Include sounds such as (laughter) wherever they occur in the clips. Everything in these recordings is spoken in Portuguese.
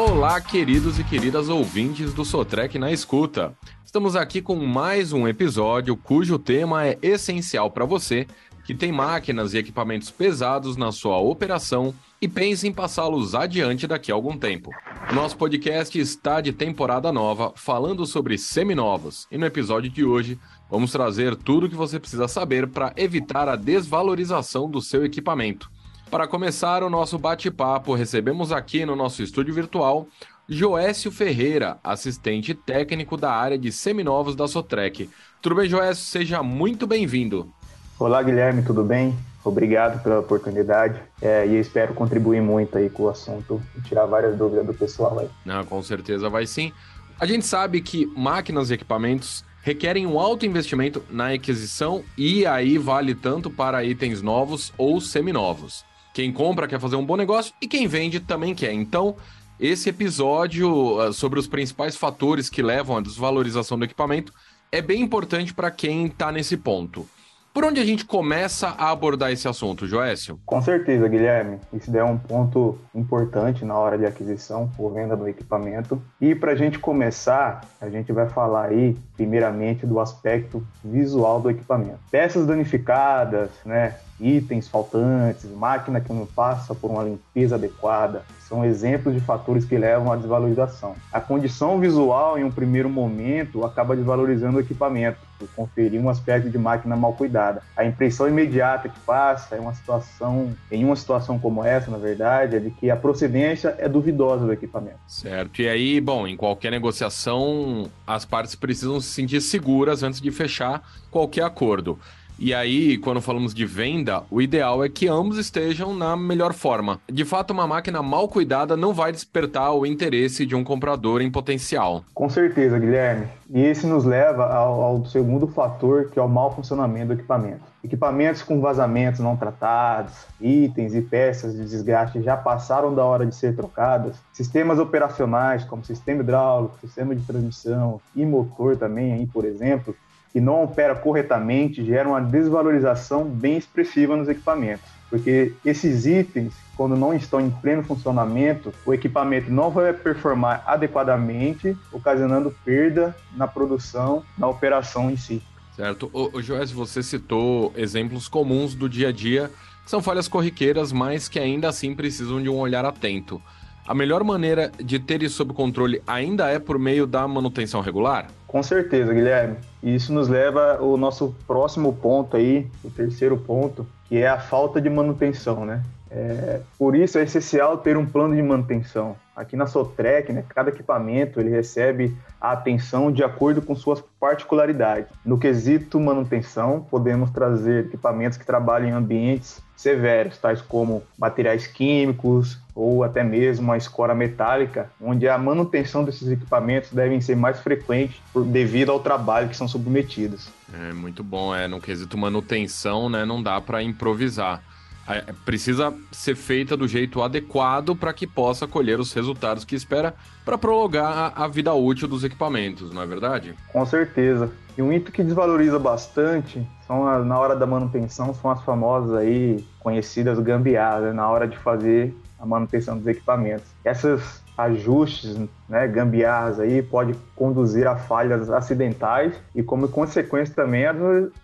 Olá, queridos e queridas ouvintes do Sotrec na escuta. Estamos aqui com mais um episódio cujo tema é essencial para você que tem máquinas e equipamentos pesados na sua operação e pensa em passá-los adiante daqui a algum tempo. Nosso podcast está de temporada nova, falando sobre seminovos, e no episódio de hoje vamos trazer tudo o que você precisa saber para evitar a desvalorização do seu equipamento. Para começar o nosso bate-papo, recebemos aqui no nosso estúdio virtual Joécio Ferreira, assistente técnico da área de seminovos da Sotrec. Tudo bem, Joécio? Seja muito bem-vindo. Olá, Guilherme, tudo bem? Obrigado pela oportunidade é, e espero contribuir muito aí com o assunto e tirar várias dúvidas do pessoal aí. Não, com certeza vai sim. A gente sabe que máquinas e equipamentos requerem um alto investimento na aquisição e aí vale tanto para itens novos ou seminovos. Quem compra quer fazer um bom negócio e quem vende também quer. Então, esse episódio ah, sobre os principais fatores que levam à desvalorização do equipamento é bem importante para quem está nesse ponto. Por onde a gente começa a abordar esse assunto, Joécio? Com certeza, Guilherme. Isso é um ponto importante na hora de aquisição ou venda do equipamento. E para a gente começar, a gente vai falar aí, primeiramente, do aspecto visual do equipamento. Peças danificadas, né? Itens faltantes, máquina que não passa por uma limpeza adequada, são exemplos de fatores que levam à desvalorização. A condição visual, em um primeiro momento, acaba desvalorizando o equipamento, por conferir um aspecto de máquina mal cuidada. A impressão imediata que passa é uma situação, em uma situação como essa, na verdade, é de que a procedência é duvidosa do equipamento. Certo. E aí, bom, em qualquer negociação, as partes precisam se sentir seguras antes de fechar qualquer acordo. E aí, quando falamos de venda, o ideal é que ambos estejam na melhor forma. De fato, uma máquina mal cuidada não vai despertar o interesse de um comprador em potencial. Com certeza, Guilherme. E esse nos leva ao, ao segundo fator, que é o mau funcionamento do equipamento. Equipamentos com vazamentos não tratados, itens e peças de desgaste já passaram da hora de ser trocadas, sistemas operacionais como sistema hidráulico, sistema de transmissão e motor também, aí, por exemplo, que não opera corretamente gera uma desvalorização bem expressiva nos equipamentos, porque esses itens, quando não estão em pleno funcionamento, o equipamento não vai performar adequadamente, ocasionando perda na produção, na operação em si. Certo. O, o Joés, você citou exemplos comuns do dia a dia, que são falhas corriqueiras, mas que ainda assim precisam de um olhar atento. A melhor maneira de ter isso sob controle ainda é por meio da manutenção regular? Com certeza, Guilherme. E isso nos leva ao nosso próximo ponto aí, o terceiro ponto, que é a falta de manutenção, né? É, por isso é essencial ter um plano de manutenção. Aqui na Sotrec, né, cada equipamento ele recebe a atenção de acordo com suas particularidades. No quesito manutenção, podemos trazer equipamentos que trabalham em ambientes severos, tais como materiais químicos ou até mesmo uma escora metálica, onde a manutenção desses equipamentos devem ser mais frequente devido ao trabalho que são submetidos. É muito bom, é no quesito manutenção, né, não dá para improvisar. É, precisa ser feita do jeito adequado para que possa colher os resultados que espera para prolongar a vida útil dos equipamentos, não é verdade? Com certeza. E um item que desvaloriza bastante são na hora da manutenção são as famosas aí conhecidas gambiarras né, na hora de fazer a manutenção dos equipamentos. Essas ajustes, né, gambiarras aí, pode conduzir a falhas acidentais e como consequência também, a,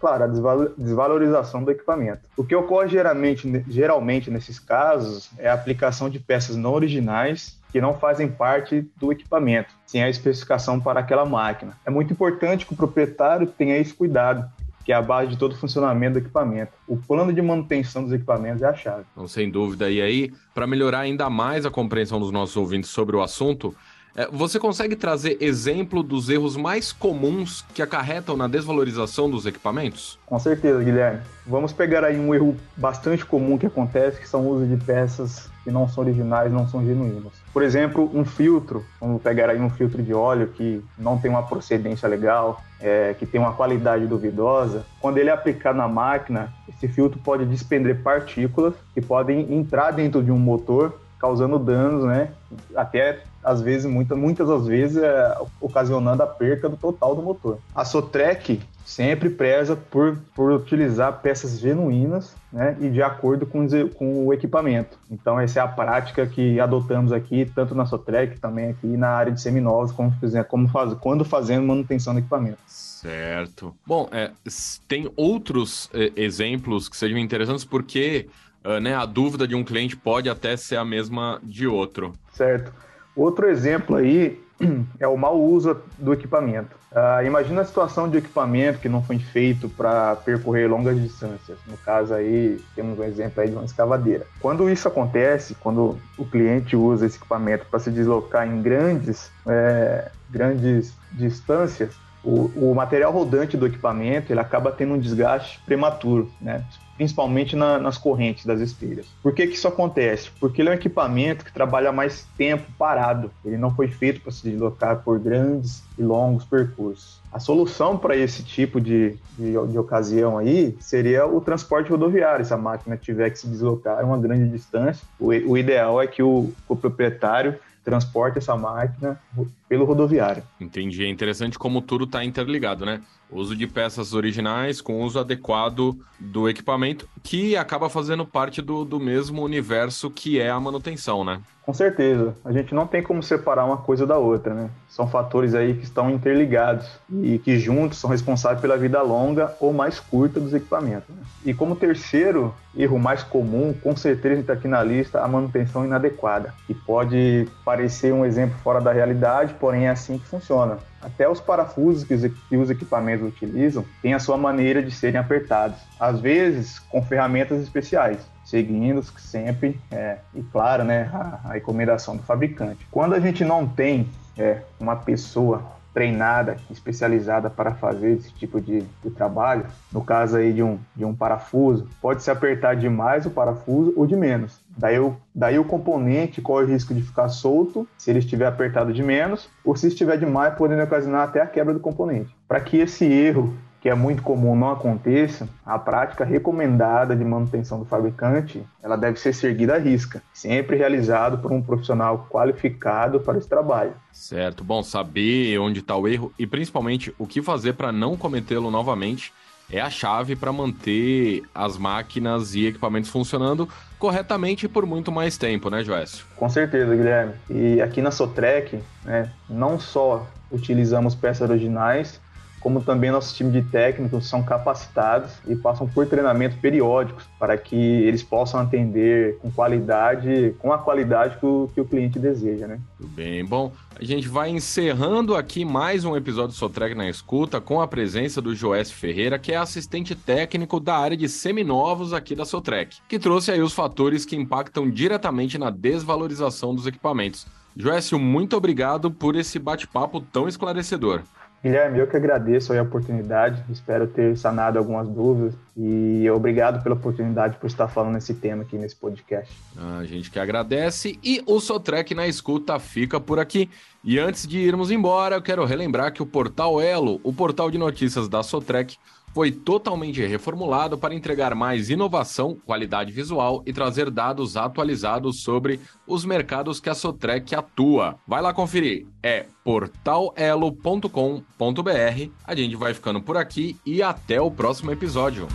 claro, a desvalorização do equipamento. O que ocorre geralmente, geralmente nesses casos é a aplicação de peças não originais que não fazem parte do equipamento, sem a especificação para aquela máquina. É muito importante que o proprietário tenha esse cuidado que é a base de todo o funcionamento do equipamento. O plano de manutenção dos equipamentos é a chave. Não, sem dúvida. E aí, para melhorar ainda mais a compreensão dos nossos ouvintes sobre o assunto, você consegue trazer exemplo dos erros mais comuns que acarretam na desvalorização dos equipamentos? Com certeza, Guilherme. Vamos pegar aí um erro bastante comum que acontece, que são o uso de peças que não são originais, não são genuínas. Por exemplo, um filtro, vamos pegar aí um filtro de óleo que não tem uma procedência legal, é, que tem uma qualidade duvidosa, quando ele é aplicado na máquina, esse filtro pode desprender partículas que podem entrar dentro de um motor causando danos, né? Até às vezes, muitas, muitas das vezes, é, ocasionando a perca do total do motor. A Sotrec sempre preza por, por utilizar peças genuínas né, e de acordo com, com o equipamento. Então, essa é a prática que adotamos aqui, tanto na Sotrec, também aqui na área de seminovos, como, como faz, quando fazendo manutenção do equipamento. Certo. Bom, é, tem outros é, exemplos que sejam interessantes, porque né, a dúvida de um cliente pode até ser a mesma de outro. Certo. Outro exemplo aí (clears throat) é o mau uso do equipamento. Uh, imagina a situação de equipamento que não foi feito para percorrer longas distâncias. No caso aí, temos um exemplo aí de uma escavadeira. Quando isso acontece, quando o cliente usa esse equipamento para se deslocar em grandes, é, grandes distâncias, o, o, material rodante do equipamento ele acaba tendo um desgaste prematuro, né? principalmente na, nas correntes das espelhas. Por que, que isso acontece? Porque ele é um equipamento que trabalha mais tempo parado. Ele não foi feito para se deslocar por grandes e longos percursos. A solução para esse tipo de, de, de, ocasião aí seria o transporte rodoviário. Se a máquina tiver que se deslocar uma grande distância, o, o ideal é que o, o proprietário transporte essa máquina pelo rodoviário. Entendi. É interessante como tudo está interligado, né? Uso de peças originais com uso adequado do equipamento, que acaba fazendo parte do, do mesmo universo que é a manutenção, né? Com certeza. A gente não tem como separar uma coisa da outra, né? São fatores aí que estão interligados e que juntos são responsáveis pela vida longa ou mais curta dos equipamentos. Né? E como terceiro erro mais comum, com certeza está aqui na lista, a manutenção inadequada, que pode parecer um exemplo fora da realidade, porém é assim que funciona. Até os parafusos que os equipamentos utilizam têm a sua maneira de serem apertados, às vezes com ferramentas especiais seguindo sempre, é, e claro, né, a, a, recomendação do fabricante. Quando a gente não tem é, uma pessoa treinada, especializada para fazer esse tipo de, de, trabalho, no caso aí de um, de um parafuso, pode se apertar demais o parafuso ou de menos. Daí o, daí o componente corre o risco de ficar solto se ele estiver apertado de menos, ou se estiver demais, podendo ocasionar até a quebra do componente. Para que esse erro que é muito comum não aconteça, a prática recomendada de manutenção do fabricante, ela deve ser seguida à risca, sempre realizado por um profissional qualificado para esse trabalho. Certo, bom saber onde está o erro e principalmente o que fazer para não cometê-lo novamente é a chave para manter as máquinas e equipamentos funcionando corretamente por muito mais tempo, né, Joécio? Com certeza, Guilherme. E aqui na Sotrec, né, não só utilizamos peças originais, como também nosso time de técnicos são capacitados e passam por treinamentos periódicos para que eles possam atender com qualidade, com a qualidade que o, que o cliente deseja, né? Bem, bom, a gente vai encerrando aqui mais um episódio do Sotrec na Escuta com a presença do Joécio Ferreira, que é assistente técnico da área de seminovos aqui da Sotrec, que trouxe aí os fatores que impactam diretamente na desvalorização dos equipamentos. Joécio, muito obrigado por esse bate-papo tão esclarecedor. Guilherme, eu que agradeço a oportunidade, espero ter sanado algumas dúvidas e obrigado pela oportunidade por estar falando esse tema aqui nesse podcast. A gente que agradece e o Sotrec na escuta fica por aqui. E antes de irmos embora, eu quero relembrar que o portal Elo, o portal de notícias da Sotrec, foi totalmente reformulado para entregar mais inovação, qualidade visual e trazer dados atualizados sobre os mercados que a Sotrec atua. Vai lá conferir, é portalelo.com.br. A gente vai ficando por aqui e até o próximo episódio.